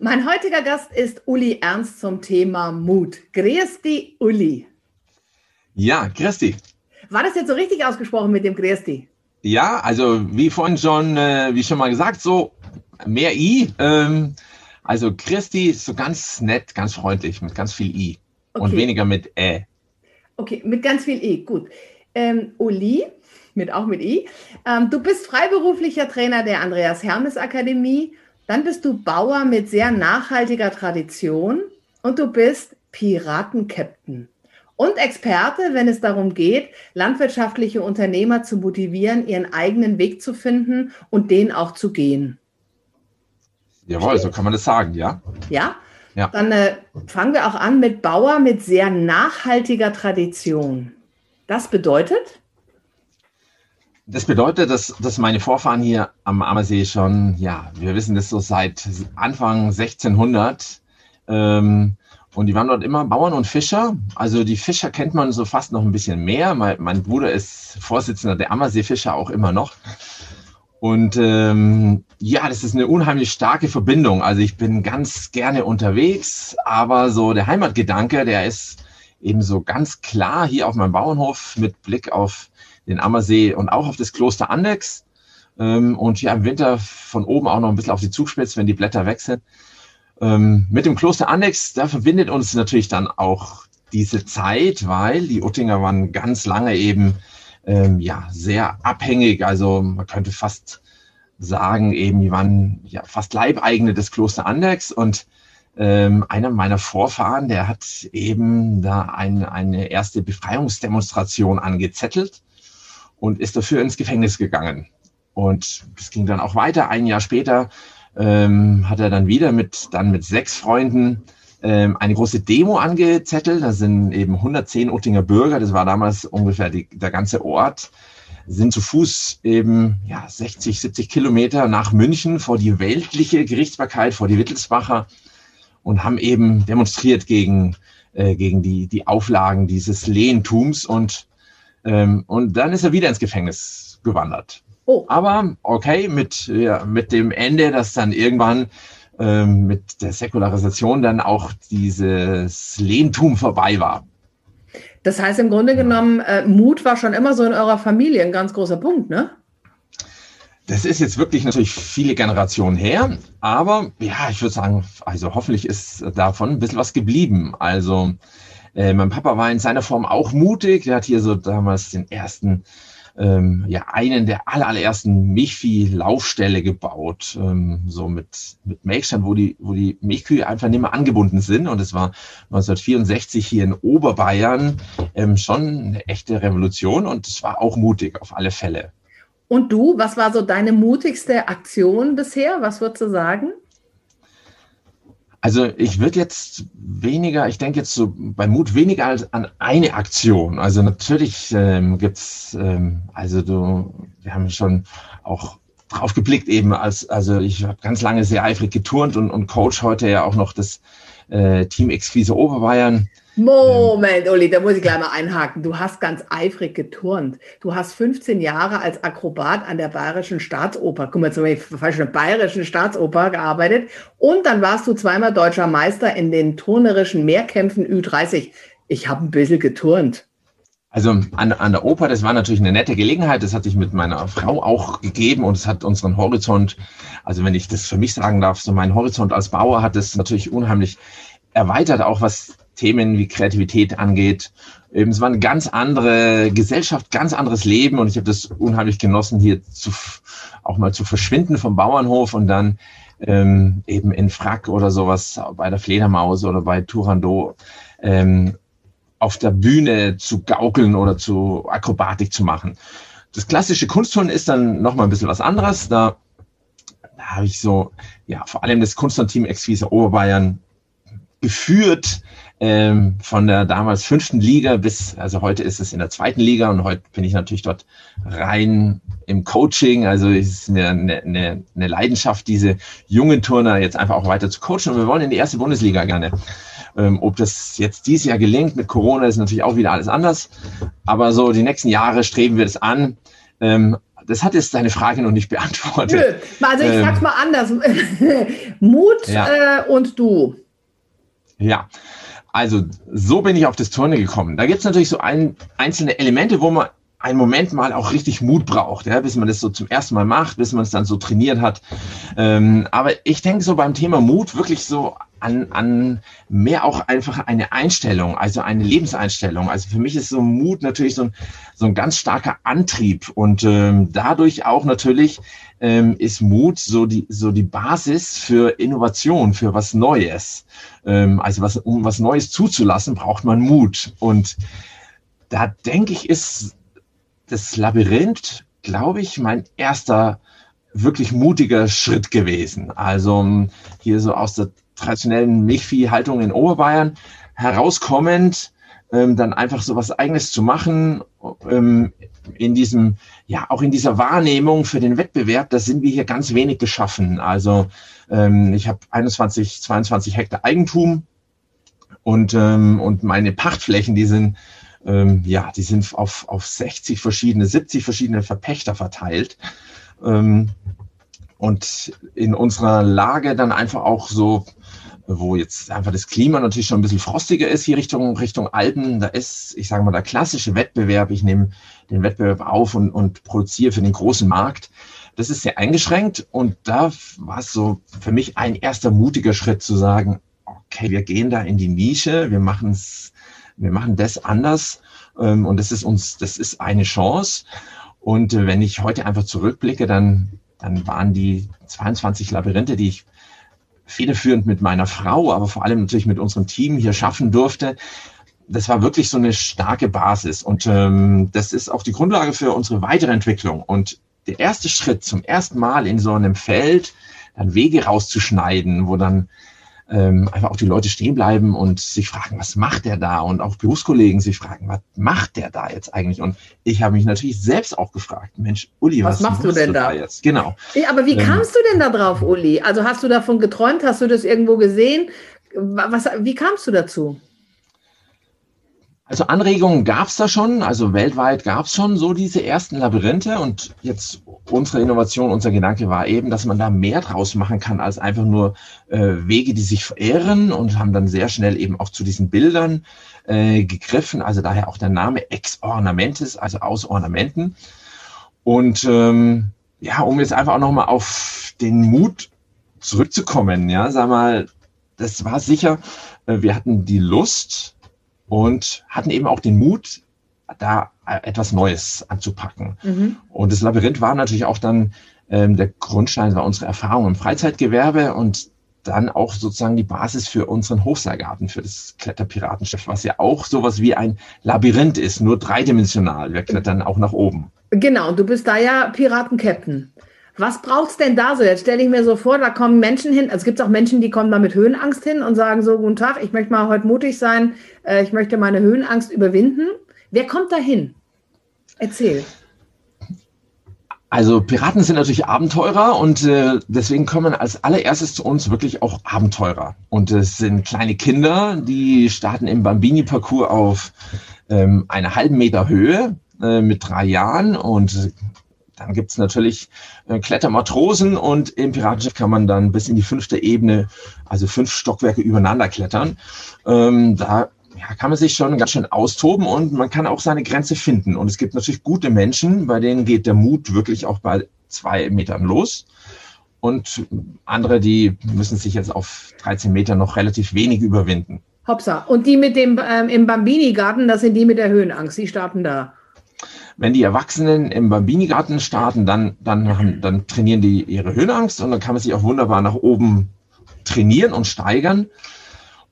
Mein heutiger Gast ist Uli Ernst zum Thema Mut. Grüß dich, Uli. Ja, dich. War das jetzt so richtig ausgesprochen mit dem Grüß dich? Ja, also wie vorhin schon, äh, wie schon mal gesagt, so mehr I. Ähm, also Christi ist so ganz nett, ganz freundlich, mit ganz viel I. Okay. Und weniger mit Ä. Okay, mit ganz viel I, gut. Ähm, Uli, mit, auch mit I. Ähm, du bist freiberuflicher Trainer der Andreas Hermes Akademie dann bist du Bauer mit sehr nachhaltiger Tradition und du bist Piratenkapitän und Experte, wenn es darum geht, landwirtschaftliche Unternehmer zu motivieren, ihren eigenen Weg zu finden und den auch zu gehen. Jawohl, so kann man das sagen, ja. Ja? Ja. Dann äh, fangen wir auch an mit Bauer mit sehr nachhaltiger Tradition. Das bedeutet? Das bedeutet, dass, dass meine Vorfahren hier am Ammersee schon, ja, wir wissen das so seit Anfang 1600. Ähm, und die waren dort immer Bauern und Fischer. Also die Fischer kennt man so fast noch ein bisschen mehr. Mein, mein Bruder ist Vorsitzender der Ammersee-Fischer auch immer noch. Und ähm, ja, das ist eine unheimlich starke Verbindung. Also ich bin ganz gerne unterwegs, aber so der Heimatgedanke, der ist eben so ganz klar hier auf meinem Bauernhof mit Blick auf den Ammersee und auch auf das Kloster Andex. Ähm, und ja, im Winter von oben auch noch ein bisschen auf die Zugspitze, wenn die Blätter weg sind. Ähm, mit dem Kloster Andex, da verbindet uns natürlich dann auch diese Zeit, weil die Uttinger waren ganz lange eben ähm, ja sehr abhängig. Also man könnte fast sagen, eben, die waren ja fast Leibeigene des Kloster Andex und ähm, einer meiner Vorfahren, der hat eben da ein, eine erste Befreiungsdemonstration angezettelt und ist dafür ins Gefängnis gegangen. Und es ging dann auch weiter. Ein Jahr später ähm, hat er dann wieder mit, dann mit sechs Freunden ähm, eine große Demo angezettelt. Da sind eben 110 Uttinger Bürger, das war damals ungefähr die, der ganze Ort, sind zu Fuß eben ja, 60, 70 Kilometer nach München vor die weltliche Gerichtsbarkeit, vor die Wittelsbacher und haben eben demonstriert gegen, äh, gegen die, die Auflagen dieses Lehentums und ähm, und dann ist er wieder ins Gefängnis gewandert. Oh. Aber okay, mit, ja, mit dem Ende, dass dann irgendwann ähm, mit der Säkularisation dann auch dieses Lehntum vorbei war. Das heißt im Grunde genommen, äh, Mut war schon immer so in eurer Familie ein ganz großer Punkt, ne? Das ist jetzt wirklich natürlich viele Generationen her, aber ja, ich würde sagen, also hoffentlich ist davon ein bisschen was geblieben. Also äh, mein Papa war in seiner Form auch mutig. Der hat hier so damals den ersten, ähm, ja, einen der aller, allerersten Milchvieh-Laufställe gebaut. Ähm, so mit, mit Milchstand, wo die, wo die Milchkühe einfach nicht mehr angebunden sind. Und es war 1964 hier in Oberbayern ähm, schon eine echte Revolution. Und es war auch mutig auf alle Fälle. Und du, was war so deine mutigste Aktion bisher? Was würdest du sagen? Also ich würde jetzt weniger, ich denke jetzt so bei Mut weniger als an eine Aktion. Also natürlich ähm, gibt's, ähm, also du, wir haben schon auch drauf geblickt eben als, also ich habe ganz lange sehr eifrig geturnt und, und coach heute ja auch noch das äh, Team Exquise Oberbayern. Moment, Uli, da muss ich gleich mal einhaken. Du hast ganz eifrig geturnt. Du hast 15 Jahre als Akrobat an der Bayerischen Staatsoper, guck mal, zum Beispiel Bayerischen Staatsoper gearbeitet und dann warst du zweimal deutscher Meister in den turnerischen Mehrkämpfen Ü30. Ich habe ein bisschen geturnt. Also an, an der Oper, das war natürlich eine nette Gelegenheit. Das hat sich mit meiner Frau auch gegeben und es hat unseren Horizont, also wenn ich das für mich sagen darf, so mein Horizont als Bauer hat es natürlich unheimlich erweitert, auch was Themen wie Kreativität angeht. Eben, es war eine ganz andere Gesellschaft, ganz anderes Leben und ich habe das unheimlich genossen, hier zu, auch mal zu verschwinden vom Bauernhof und dann ähm, eben in Frack oder sowas bei der Fledermaus oder bei Turando ähm, auf der Bühne zu gaukeln oder zu Akrobatik zu machen. Das klassische Kunstturnen ist dann nochmal ein bisschen was anderes. Da habe ich so, ja, vor allem das Kunstteam Exquise Oberbayern geführt ähm, von der damals fünften Liga bis, also heute ist es in der zweiten Liga und heute bin ich natürlich dort rein im Coaching. Also es ist eine, eine, eine Leidenschaft, diese jungen Turner jetzt einfach auch weiter zu coachen. Und wir wollen in die erste Bundesliga gerne. Ähm, ob das jetzt dieses Jahr gelingt mit Corona ist natürlich auch wieder alles anders. Aber so die nächsten Jahre streben wir das an. Ähm, das hat jetzt deine Frage noch nicht beantwortet. Nö, also ich ähm, sag's mal anders. Mut ja. äh, und du. Ja, also so bin ich auf das Turnen gekommen. Da gibt es natürlich so ein, einzelne Elemente, wo man einen Moment mal auch richtig Mut braucht, ja, bis man das so zum ersten Mal macht, bis man es dann so trainiert hat. Ähm, aber ich denke so beim Thema Mut wirklich so an, an mehr auch einfach eine Einstellung, also eine Lebenseinstellung. Also für mich ist so Mut natürlich so ein, so ein ganz starker Antrieb und ähm, dadurch auch natürlich ähm, ist Mut so die, so die Basis für Innovation, für was Neues. Ähm, also was, um was Neues zuzulassen, braucht man Mut. Und da denke ich, ist das Labyrinth, glaube ich, mein erster wirklich mutiger Schritt gewesen. Also ähm, hier so aus der traditionellen Milchviehhaltung in Oberbayern herauskommend, ähm, dann einfach so was Eigenes zu machen, ähm, in diesem, ja, auch in dieser Wahrnehmung für den Wettbewerb, da sind wir hier ganz wenig geschaffen. Also ähm, ich habe 21, 22 Hektar Eigentum und, ähm, und meine Pachtflächen, die sind ähm, ja, die sind auf, auf 60 verschiedene, 70 verschiedene Verpächter verteilt. Ähm, und in unserer Lage dann einfach auch so, wo jetzt einfach das Klima natürlich schon ein bisschen frostiger ist, hier Richtung, Richtung Alpen, da ist, ich sage mal, der klassische Wettbewerb, ich nehme den Wettbewerb auf und, und produziere für den großen Markt. Das ist sehr eingeschränkt und da war es so für mich ein erster mutiger Schritt zu sagen, okay, wir gehen da in die Nische, wir machen es wir machen das anders ähm, und das ist uns, das ist eine Chance. Und äh, wenn ich heute einfach zurückblicke, dann, dann waren die 22 Labyrinthe, die ich federführend mit meiner Frau, aber vor allem natürlich mit unserem Team hier schaffen durfte. Das war wirklich so eine starke Basis und ähm, das ist auch die Grundlage für unsere weitere Entwicklung. Und der erste Schritt zum ersten Mal in so einem Feld, dann Wege rauszuschneiden, wo dann ähm, einfach auch die Leute stehen bleiben und sich fragen, was macht der da? Und auch Berufskollegen sich fragen, was macht der da jetzt eigentlich? Und ich habe mich natürlich selbst auch gefragt, Mensch, Uli, was, was machst du denn da? da? jetzt? Genau. Ja, aber wie ähm, kamst du denn da drauf, Uli? Also hast du davon geträumt? Hast du das irgendwo gesehen? Was, wie kamst du dazu? Also Anregungen gab es da schon, also weltweit gab es schon so diese ersten Labyrinthe und jetzt unsere Innovation, unser Gedanke war eben, dass man da mehr draus machen kann als einfach nur äh, Wege, die sich verehren und haben dann sehr schnell eben auch zu diesen Bildern äh, gegriffen, also daher auch der Name Ex Ornamentis, also aus Ornamenten. Und ähm, ja, um jetzt einfach auch nochmal auf den Mut zurückzukommen, ja, sag mal, das war sicher, äh, wir hatten die Lust, und hatten eben auch den Mut, da etwas Neues anzupacken. Mhm. Und das Labyrinth war natürlich auch dann ähm, der Grundstein, war unsere Erfahrung im Freizeitgewerbe und dann auch sozusagen die Basis für unseren Hochseilgarten, für das Kletterpiratenschiff, was ja auch sowas wie ein Labyrinth ist, nur dreidimensional. Wir klettern auch nach oben. Genau, du bist da ja Piratencaptain. Was braucht es denn da so? Jetzt stelle ich mir so vor, da kommen Menschen hin, also es gibt auch Menschen, die kommen da mit Höhenangst hin und sagen so, guten Tag, ich möchte mal heute mutig sein, äh, ich möchte meine Höhenangst überwinden. Wer kommt da hin? Erzähl. Also Piraten sind natürlich Abenteurer und äh, deswegen kommen als allererstes zu uns wirklich auch Abenteurer. Und es sind kleine Kinder, die starten im Bambini-Parcours auf ähm, einer halben Meter Höhe äh, mit drei Jahren und dann gibt's natürlich äh, Klettermatrosen und im Piratenschiff kann man dann bis in die fünfte Ebene, also fünf Stockwerke übereinander klettern. Ähm, da ja, kann man sich schon ganz schön austoben und man kann auch seine Grenze finden. Und es gibt natürlich gute Menschen, bei denen geht der Mut wirklich auch bei zwei Metern los. Und andere, die müssen sich jetzt auf 13 Meter noch relativ wenig überwinden. Hopsa. Und die mit dem ähm, im Bambini-Garten, das sind die mit der Höhenangst, die starten da. Wenn die Erwachsenen im Bambini-Garten starten, dann, dann, dann trainieren die ihre Höhenangst und dann kann man sich auch wunderbar nach oben trainieren und steigern.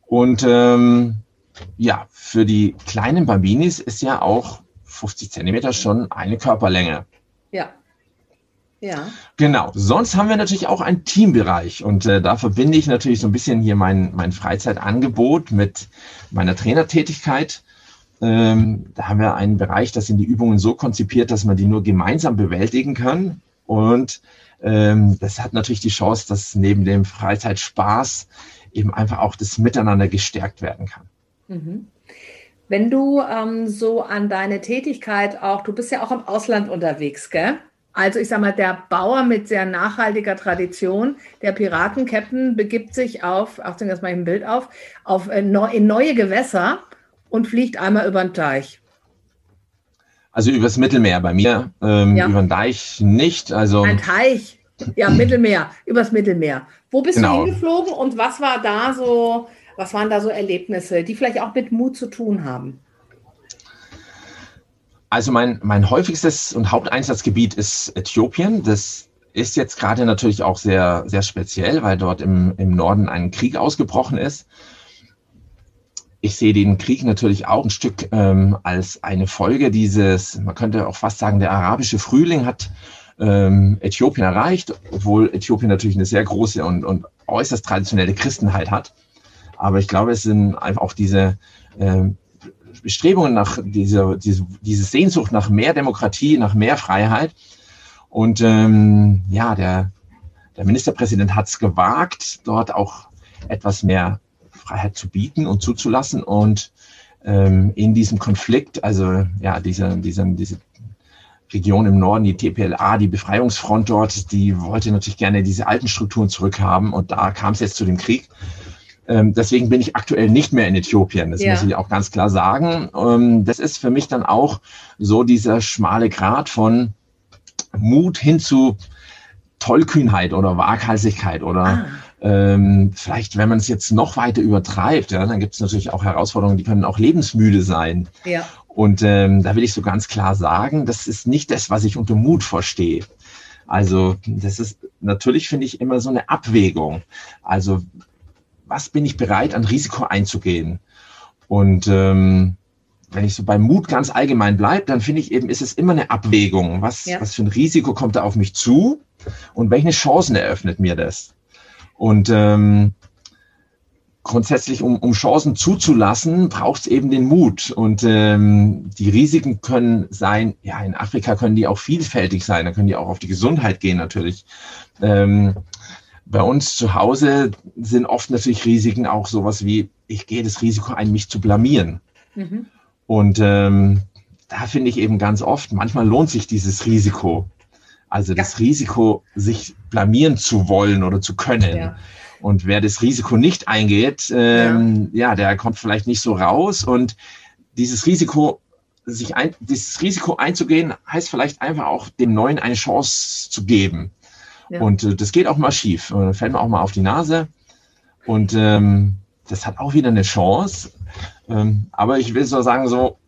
Und ähm, ja, für die kleinen Bambinis ist ja auch 50 Zentimeter schon eine Körperlänge. Ja. Ja. Genau. Sonst haben wir natürlich auch einen Teambereich und äh, da verbinde ich natürlich so ein bisschen hier mein, mein Freizeitangebot mit meiner Trainertätigkeit. Ähm, da haben wir einen Bereich, das sind die Übungen so konzipiert, dass man die nur gemeinsam bewältigen kann. Und ähm, das hat natürlich die Chance, dass neben dem Freizeitspaß eben einfach auch das Miteinander gestärkt werden kann. Mhm. Wenn du ähm, so an deine Tätigkeit auch, du bist ja auch im Ausland unterwegs, gell? Also ich sage mal, der Bauer mit sehr nachhaltiger Tradition, der Piratenkapitän, begibt sich auf, Achtung, jetzt mal ein Bild auf, auf äh, in neue Gewässer und fliegt einmal über den Teich. Also übers Mittelmeer bei mir, ähm, ja. über den Deich nicht. Also ein Teich, ja Mittelmeer, übers Mittelmeer. Wo bist genau. du hingeflogen und was war da so, was waren da so Erlebnisse, die vielleicht auch mit Mut zu tun haben? Also mein, mein häufigstes und Haupteinsatzgebiet ist Äthiopien. Das ist jetzt gerade natürlich auch sehr, sehr speziell, weil dort im, im Norden ein Krieg ausgebrochen ist. Ich sehe den Krieg natürlich auch ein Stück ähm, als eine Folge dieses, man könnte auch fast sagen, der arabische Frühling hat ähm, Äthiopien erreicht, obwohl Äthiopien natürlich eine sehr große und, und äußerst traditionelle Christenheit hat. Aber ich glaube, es sind einfach auch diese ähm, Bestrebungen nach dieser, diese, diese Sehnsucht nach mehr Demokratie, nach mehr Freiheit. Und ähm, ja, der, der Ministerpräsident hat es gewagt, dort auch etwas mehr Freiheit zu bieten und zuzulassen. Und ähm, in diesem Konflikt, also ja, diese, diese, diese Region im Norden, die TPLA, die Befreiungsfront dort, die wollte natürlich gerne diese alten Strukturen zurückhaben. Und da kam es jetzt zu dem Krieg. Ähm, deswegen bin ich aktuell nicht mehr in Äthiopien. Das ja. muss ich auch ganz klar sagen. Ähm, das ist für mich dann auch so dieser schmale Grad von Mut hin zu Tollkühnheit oder Waghalsigkeit oder ah. Ähm, vielleicht, wenn man es jetzt noch weiter übertreibt, ja, dann gibt es natürlich auch Herausforderungen, die können auch lebensmüde sein. Ja. Und ähm, da will ich so ganz klar sagen, das ist nicht das, was ich unter Mut verstehe. Also das ist natürlich, finde ich, immer so eine Abwägung. Also was bin ich bereit, an Risiko einzugehen? Und ähm, wenn ich so beim Mut ganz allgemein bleibe, dann finde ich eben, ist es immer eine Abwägung. Was, ja. was für ein Risiko kommt da auf mich zu und welche Chancen eröffnet mir das? Und ähm, grundsätzlich, um, um Chancen zuzulassen, braucht es eben den Mut. Und ähm, die Risiken können sein, ja, in Afrika können die auch vielfältig sein, da können die auch auf die Gesundheit gehen natürlich. Ähm, bei uns zu Hause sind oft natürlich Risiken auch sowas wie, ich gehe das Risiko ein, mich zu blamieren. Mhm. Und ähm, da finde ich eben ganz oft, manchmal lohnt sich dieses Risiko. Also ja. das Risiko, sich blamieren zu wollen oder zu können. Ja. Und wer das Risiko nicht eingeht, ähm, ja. ja, der kommt vielleicht nicht so raus. Und dieses Risiko, sich ein, dieses Risiko einzugehen, heißt vielleicht einfach auch dem Neuen eine Chance zu geben. Ja. Und äh, das geht auch mal schief. Und dann fällt man auch mal auf die Nase. Und ähm, das hat auch wieder eine Chance. Ähm, aber ich will so sagen, so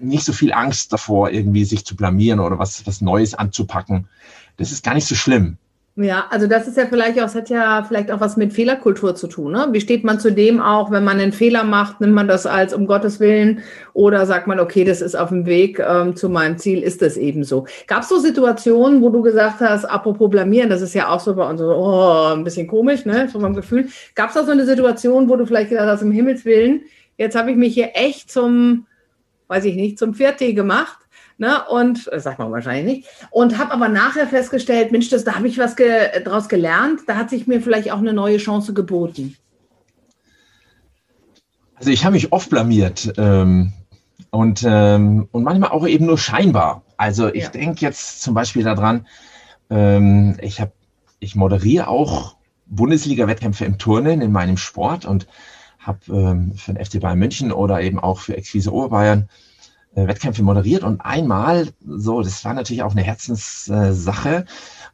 nicht so viel Angst davor, irgendwie sich zu blamieren oder was, was Neues anzupacken. Das ist gar nicht so schlimm. Ja, also das ist ja vielleicht auch, das hat ja vielleicht auch was mit Fehlerkultur zu tun. Ne? Wie steht man zu dem auch, wenn man einen Fehler macht, nimmt man das als um Gottes Willen oder sagt man, okay, das ist auf dem Weg ähm, zu meinem Ziel, ist das eben so. Gab es so Situationen, wo du gesagt hast, apropos blamieren, das ist ja auch so bei uns so, oh, ein bisschen komisch, ne, von meinem Gefühl. Gab es da so eine Situation, wo du vielleicht gedacht hast, im Himmels Willen, jetzt habe ich mich hier echt zum, weiß ich nicht, zum Viertel gemacht Ne? Und das sagt man wahrscheinlich nicht. Und habe aber nachher festgestellt, Mensch, das, da habe ich was ge draus gelernt. Da hat sich mir vielleicht auch eine neue Chance geboten. Also ich habe mich oft blamiert ähm, und, ähm, und manchmal auch eben nur scheinbar. Also ich ja. denke jetzt zum Beispiel daran, ähm, ich habe, ich moderiere auch Bundesliga-Wettkämpfe im Turnen in meinem Sport und habe ähm, für den FC Bayern München oder eben auch für Exquise Oberbayern äh, Wettkämpfe moderiert und einmal, so, das war natürlich auch eine Herzenssache,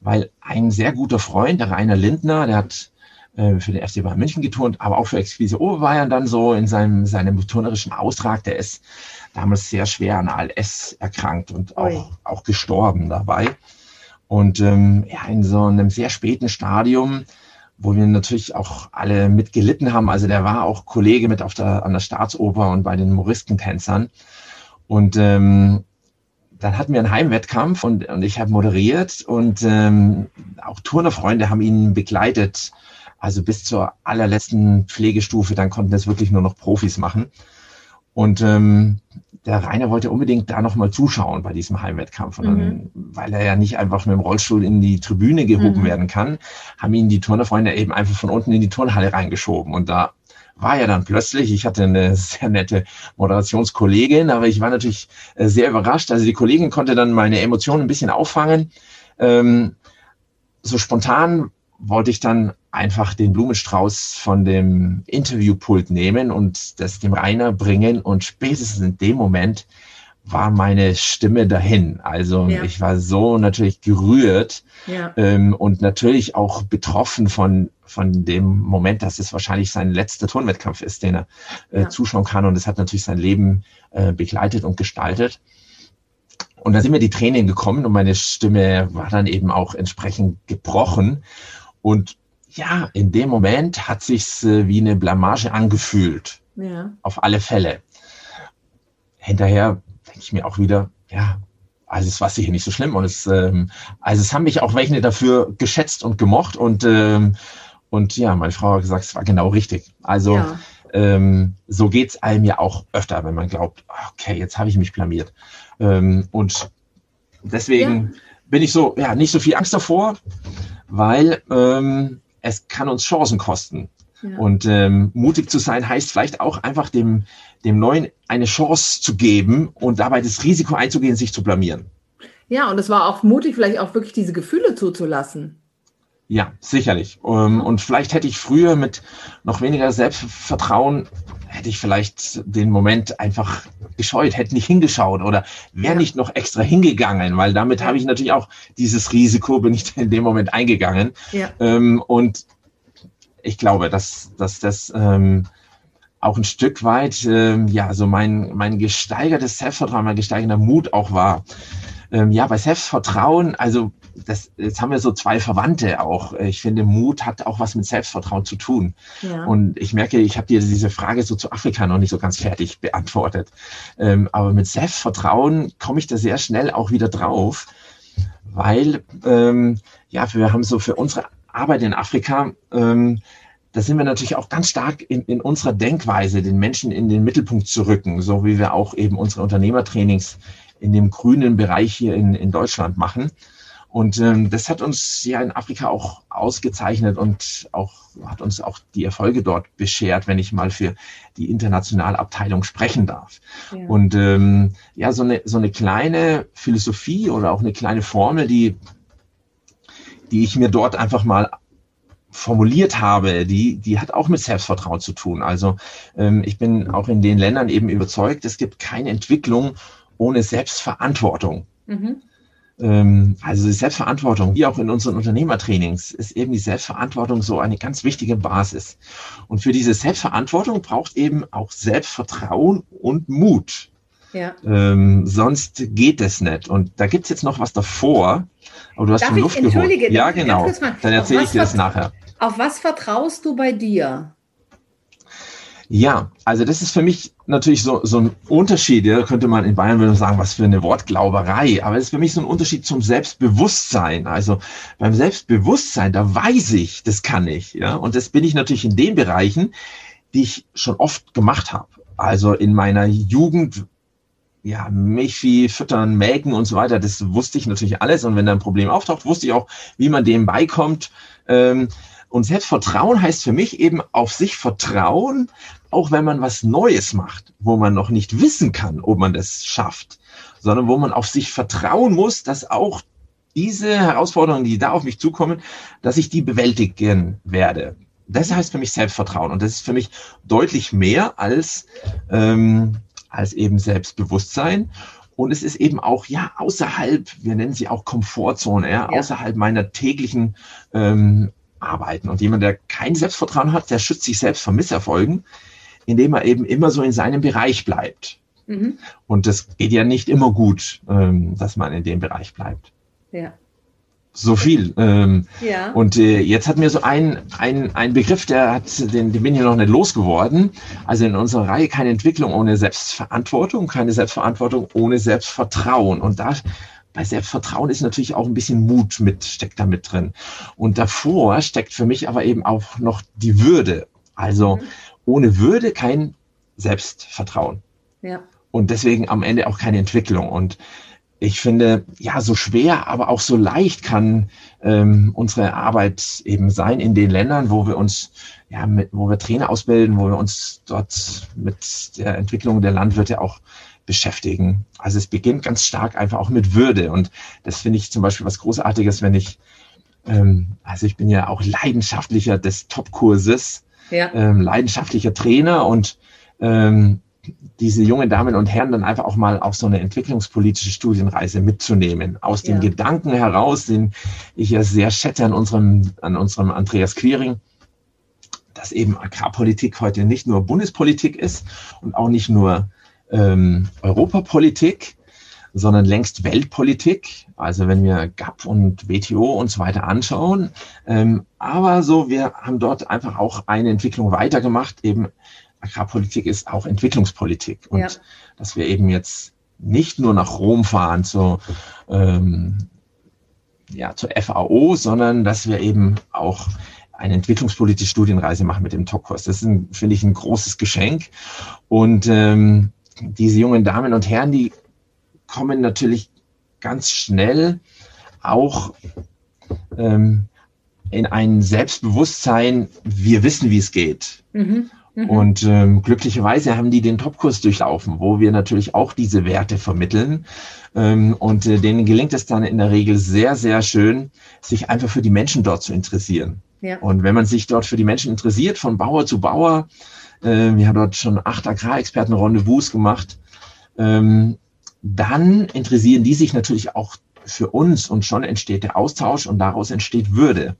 weil ein sehr guter Freund, der Rainer Lindner, der hat äh, für den FC Bayern München geturnt, aber auch für Exquise Oberbayern dann so in seinem, seinem turnerischen Austrag, der ist damals sehr schwer an ALS erkrankt und auch, auch gestorben dabei. Und ähm, ja, in so einem sehr späten Stadium, wo wir natürlich auch alle mitgelitten haben. Also der war auch Kollege mit auf der, an der Staatsoper und bei den Moristentänzern. Und ähm, dann hatten wir einen Heimwettkampf und, und ich habe moderiert und ähm, auch Turnerfreunde haben ihn begleitet, also bis zur allerletzten Pflegestufe, dann konnten das wirklich nur noch Profis machen. Und ähm, der Rainer wollte unbedingt da nochmal zuschauen bei diesem Heimwettkampf. Und dann, mhm. weil er ja nicht einfach mit dem Rollstuhl in die Tribüne gehoben mhm. werden kann, haben ihn die Turnerfreunde eben einfach von unten in die Turnhalle reingeschoben. Und da war ja dann plötzlich, ich hatte eine sehr nette Moderationskollegin, aber ich war natürlich äh, sehr überrascht. Also die Kollegin konnte dann meine Emotionen ein bisschen auffangen. Ähm, so spontan wollte ich dann einfach den Blumenstrauß von dem Interviewpult nehmen und das dem Rainer bringen und spätestens in dem Moment war meine Stimme dahin. Also ja. ich war so natürlich gerührt ja. ähm, und natürlich auch betroffen von, von dem Moment, dass es wahrscheinlich sein letzter Turnwettkampf ist, den er äh, ja. zuschauen kann. Und es hat natürlich sein Leben äh, begleitet und gestaltet. Und da sind mir die Tränen gekommen und meine Stimme war dann eben auch entsprechend gebrochen. Und ja, in dem Moment hat sich's äh, wie eine Blamage angefühlt. Ja. Auf alle Fälle. Hinterher denke ich mir auch wieder, ja, also es war sicher nicht so schlimm und es, ähm, also es haben mich auch welche dafür geschätzt und gemocht und ähm, und ja, meine Frau hat gesagt, es war genau richtig. Also ja. ähm, so geht's einem ja auch öfter, wenn man glaubt, okay, jetzt habe ich mich blamiert. Ähm, und deswegen ja. bin ich so, ja, nicht so viel Angst davor, weil ähm, es kann uns Chancen kosten. Ja. Und ähm, mutig zu sein heißt vielleicht auch einfach dem, dem Neuen eine Chance zu geben und dabei das Risiko einzugehen, sich zu blamieren. Ja, und es war auch mutig, vielleicht auch wirklich diese Gefühle zuzulassen. Ja, sicherlich. Ähm, und vielleicht hätte ich früher mit noch weniger Selbstvertrauen, hätte ich vielleicht den Moment einfach gescheut, hätte nicht hingeschaut oder wäre nicht noch extra hingegangen, weil damit habe ich natürlich auch dieses Risiko, bin ich in dem Moment eingegangen. Ja. Ähm, und ich glaube, dass, dass das ähm, auch ein Stück weit, ähm, ja, so mein, mein gesteigertes Selbstvertrauen, mein gesteigerter Mut auch war. Ähm, ja, bei Selbstvertrauen, also das, jetzt haben wir so zwei Verwandte auch. Ich finde, Mut hat auch was mit Selbstvertrauen zu tun. Ja. Und ich merke, ich habe dir diese Frage so zu Afrika noch nicht so ganz fertig beantwortet. Ähm, aber mit Selbstvertrauen komme ich da sehr schnell auch wieder drauf, weil ähm, ja, wir haben so für unsere Arbeit in Afrika, ähm, da sind wir natürlich auch ganz stark in, in unserer Denkweise, den Menschen in den Mittelpunkt zu rücken, so wie wir auch eben unsere Unternehmertrainings in dem grünen Bereich hier in, in Deutschland machen. Und ähm, das hat uns ja in Afrika auch ausgezeichnet und auch hat uns auch die Erfolge dort beschert, wenn ich mal für die internationale Abteilung sprechen darf. Ja. Und ähm, ja, so eine, so eine kleine Philosophie oder auch eine kleine Formel, die, die ich mir dort einfach mal formuliert habe, die, die hat auch mit Selbstvertrauen zu tun. Also ähm, ich bin auch in den Ländern eben überzeugt, es gibt keine Entwicklung ohne Selbstverantwortung. Mhm. Ähm, also die Selbstverantwortung, wie auch in unseren Unternehmertrainings, ist eben die Selbstverantwortung so eine ganz wichtige Basis. Und für diese Selbstverantwortung braucht eben auch Selbstvertrauen und Mut. Ja. Ähm, sonst geht es nicht. Und da gibt es jetzt noch was davor. Aber du hast Darf schon Luft geholt. Ja, genau. Dann erzähle ich dir das nachher. Auf was vertraust du bei dir? Ja, also das ist für mich natürlich so, so ein Unterschied. Ja, könnte man in Bayern würde sagen, was für eine Wortglauberei. Aber es ist für mich so ein Unterschied zum Selbstbewusstsein. Also beim Selbstbewusstsein, da weiß ich, das kann ich. Ja, und das bin ich natürlich in den Bereichen, die ich schon oft gemacht habe. Also in meiner Jugend ja, Milchvieh füttern, melken und so weiter, das wusste ich natürlich alles. Und wenn da ein Problem auftaucht, wusste ich auch, wie man dem beikommt. Ähm, und Selbstvertrauen heißt für mich eben auf sich vertrauen, auch wenn man was Neues macht, wo man noch nicht wissen kann, ob man das schafft, sondern wo man auf sich vertrauen muss, dass auch diese Herausforderungen, die da auf mich zukommen, dass ich die bewältigen werde. Das heißt für mich Selbstvertrauen und das ist für mich deutlich mehr als, ähm, als eben Selbstbewusstsein. Und es ist eben auch, ja, außerhalb, wir nennen sie auch Komfortzone, ja, ja. außerhalb meiner täglichen ähm, arbeiten. Und jemand, der kein Selbstvertrauen hat, der schützt sich selbst vor Misserfolgen, indem er eben immer so in seinem Bereich bleibt. Mhm. Und das geht ja nicht immer gut, ähm, dass man in dem Bereich bleibt. Ja. so viel. Ähm, ja. Und äh, jetzt hat mir so ein, ein, ein Begriff, der hat, den, den bin ich noch nicht losgeworden. Also in unserer Reihe keine Entwicklung ohne Selbstverantwortung, keine Selbstverantwortung ohne Selbstvertrauen. Und da bei Selbstvertrauen ist natürlich auch ein bisschen Mut mit, steckt da mit drin. Und davor steckt für mich aber eben auch noch die Würde. Also mhm. ohne Würde kein Selbstvertrauen. Ja. Und deswegen am Ende auch keine Entwicklung. Und ich finde, ja, so schwer, aber auch so leicht kann ähm, unsere Arbeit eben sein in den Ländern, wo wir uns, ja, mit, wo wir Trainer ausbilden, wo wir uns dort mit der Entwicklung der Landwirte auch beschäftigen. Also es beginnt ganz stark einfach auch mit Würde. Und das finde ich zum Beispiel was Großartiges, wenn ich, ähm, also ich bin ja auch leidenschaftlicher des Top-Kurses, ja. ähm, leidenschaftlicher Trainer und ähm, diese jungen Damen und Herren dann einfach auch mal auf so eine entwicklungspolitische Studienreise mitzunehmen. Aus ja. dem Gedanken heraus, den ich ja sehr schätze an unserem, an unserem Andreas Quiring, dass eben Agrarpolitik heute nicht nur Bundespolitik ist und auch nicht nur ähm, Europapolitik, sondern längst Weltpolitik. Also wenn wir GAP und WTO und so weiter anschauen. Ähm, aber so, wir haben dort einfach auch eine Entwicklung weitergemacht, eben Agrarpolitik ist auch Entwicklungspolitik. Und ja. dass wir eben jetzt nicht nur nach Rom fahren zu, ähm, ja, zur FAO, sondern dass wir eben auch eine entwicklungspolitische Studienreise machen mit dem Top-Kurs. Das ist, finde ich, ein großes Geschenk. Und ähm, diese jungen Damen und Herren, die kommen natürlich ganz schnell auch ähm, in ein Selbstbewusstsein, wir wissen, wie es geht. Mhm. Mhm. Und ähm, glücklicherweise haben die den Topkurs durchlaufen, wo wir natürlich auch diese Werte vermitteln. Ähm, und äh, denen gelingt es dann in der Regel sehr, sehr schön, sich einfach für die Menschen dort zu interessieren. Ja. Und wenn man sich dort für die Menschen interessiert, von Bauer zu Bauer, äh, wir haben dort schon acht Agrarexperten Rendezvous gemacht, ähm, dann interessieren die sich natürlich auch für uns und schon entsteht der Austausch und daraus entsteht Würde.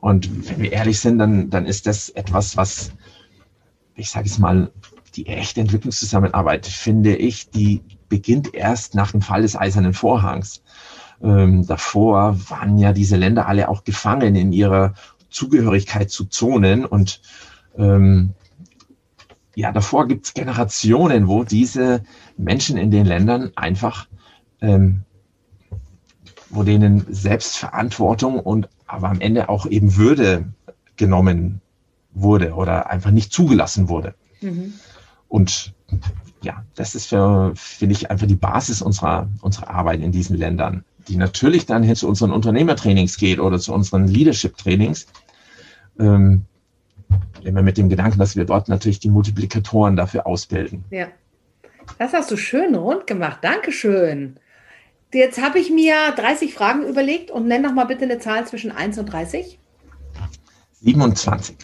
Und wenn wir ehrlich sind, dann, dann ist das etwas, was ich sage es mal, die echte Entwicklungszusammenarbeit, finde ich, die beginnt erst nach dem Fall des Eisernen Vorhangs. Ähm, davor waren ja diese Länder alle auch gefangen in ihrer Zugehörigkeit zu Zonen und ähm, ja, davor gibt es Generationen, wo diese Menschen in den Ländern einfach, ähm, wo denen Selbstverantwortung und aber am Ende auch eben Würde genommen wurde oder einfach nicht zugelassen wurde. Mhm. Und ja, das ist für, finde ich, einfach die Basis unserer, unserer Arbeit in diesen Ländern, die natürlich dann hin zu unseren Unternehmertrainings geht oder zu unseren Leadership-Trainings. Ähm, immer mit dem Gedanken, dass wir dort natürlich die Multiplikatoren dafür ausbilden. Ja. Das hast du schön rund gemacht. Dankeschön. Jetzt habe ich mir 30 Fragen überlegt und nenn noch mal bitte eine Zahl zwischen 1 und 30. 27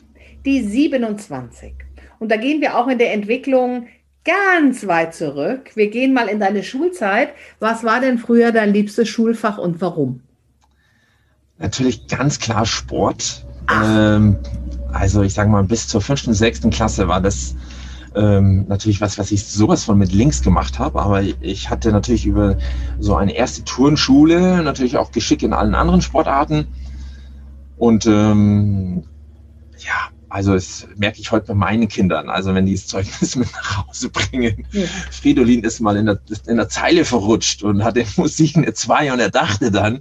die 27. Und da gehen wir auch in der Entwicklung ganz weit zurück. Wir gehen mal in deine Schulzeit. Was war denn früher dein liebstes Schulfach und warum? Natürlich ganz klar Sport. Ähm, also ich sage mal, bis zur fünften, sechsten Klasse war das ähm, natürlich was, was ich sowas von mit links gemacht habe. Aber ich hatte natürlich über so eine erste Turnschule natürlich auch Geschick in allen anderen Sportarten. Und ähm, ja, also das merke ich heute bei meinen Kindern. Also wenn die das Zeugnis mit nach Hause bringen. Ja. Fridolin ist mal in der, in der Zeile verrutscht und hat in Musik eine 2 und er dachte dann,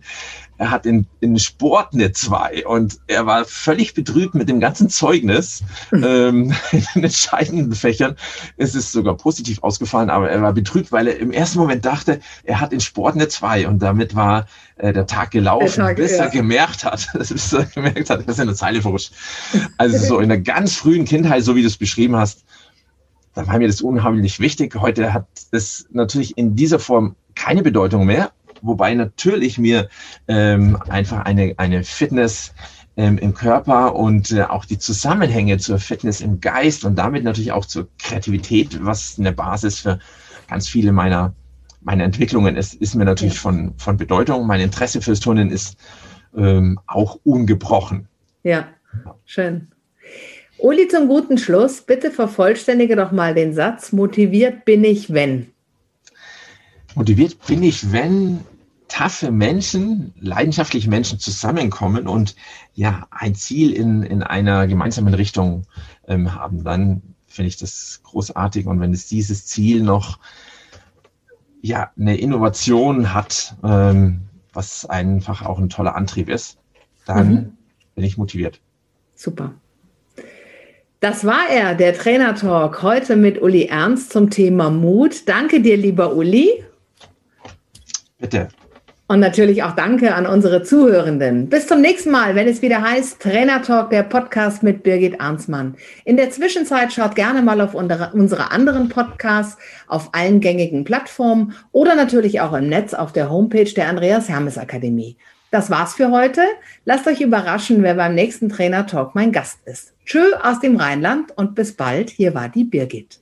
er hat in, in Sport eine 2 und er war völlig betrübt mit dem ganzen Zeugnis. ähm, in den entscheidenden Fächern Es ist sogar positiv ausgefallen, aber er war betrübt, weil er im ersten Moment dachte, er hat in Sport eine 2 und damit war äh, der Tag gelaufen, der Tag, bis ja. er gemerkt hat, bis er gemerkt hat, er ist in der Zeile verrutscht. Also so in der ganz frühen Kindheit, so wie du es beschrieben hast, da war mir das unheimlich wichtig. Heute hat es natürlich in dieser Form keine Bedeutung mehr, wobei natürlich mir ähm, einfach eine, eine Fitness ähm, im Körper und äh, auch die Zusammenhänge zur Fitness im Geist und damit natürlich auch zur Kreativität, was eine Basis für ganz viele meiner, meiner Entwicklungen ist, ist mir natürlich von, von Bedeutung. Mein Interesse fürs Turnen ist ähm, auch ungebrochen. Ja, schön. Uli, zum guten Schluss, bitte vervollständige doch mal den Satz, motiviert bin ich, wenn. Motiviert bin ich, wenn taffe Menschen, leidenschaftliche Menschen zusammenkommen und ja, ein Ziel in, in einer gemeinsamen Richtung ähm, haben, dann finde ich das großartig. Und wenn es dieses Ziel noch ja, eine Innovation hat, ähm, was einfach auch ein toller Antrieb ist, dann mhm. bin ich motiviert. Super. Das war er, der Trainer Talk, heute mit Uli Ernst zum Thema Mut. Danke dir, lieber Uli. Bitte. Und natürlich auch danke an unsere Zuhörenden. Bis zum nächsten Mal, wenn es wieder heißt Trainer Talk, der Podcast mit Birgit Arnsmann. In der Zwischenzeit schaut gerne mal auf unsere anderen Podcasts auf allen gängigen Plattformen oder natürlich auch im Netz auf der Homepage der Andreas Hermes Akademie. Das war's für heute. Lasst euch überraschen, wer beim nächsten Trainer Talk mein Gast ist. Tschö aus dem Rheinland und bis bald. Hier war die Birgit.